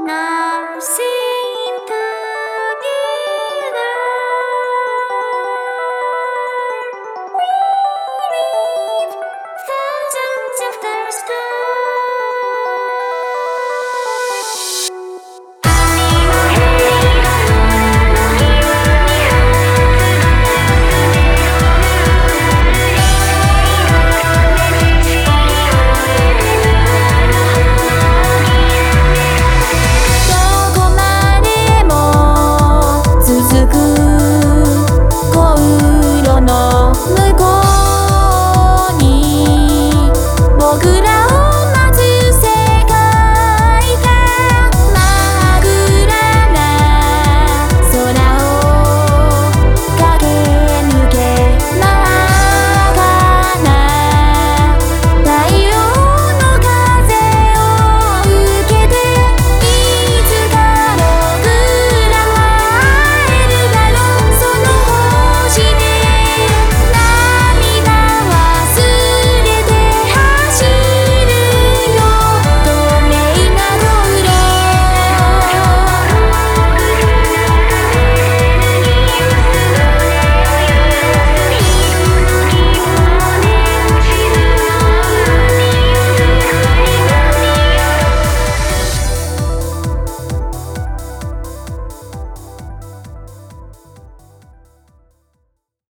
Nothing good out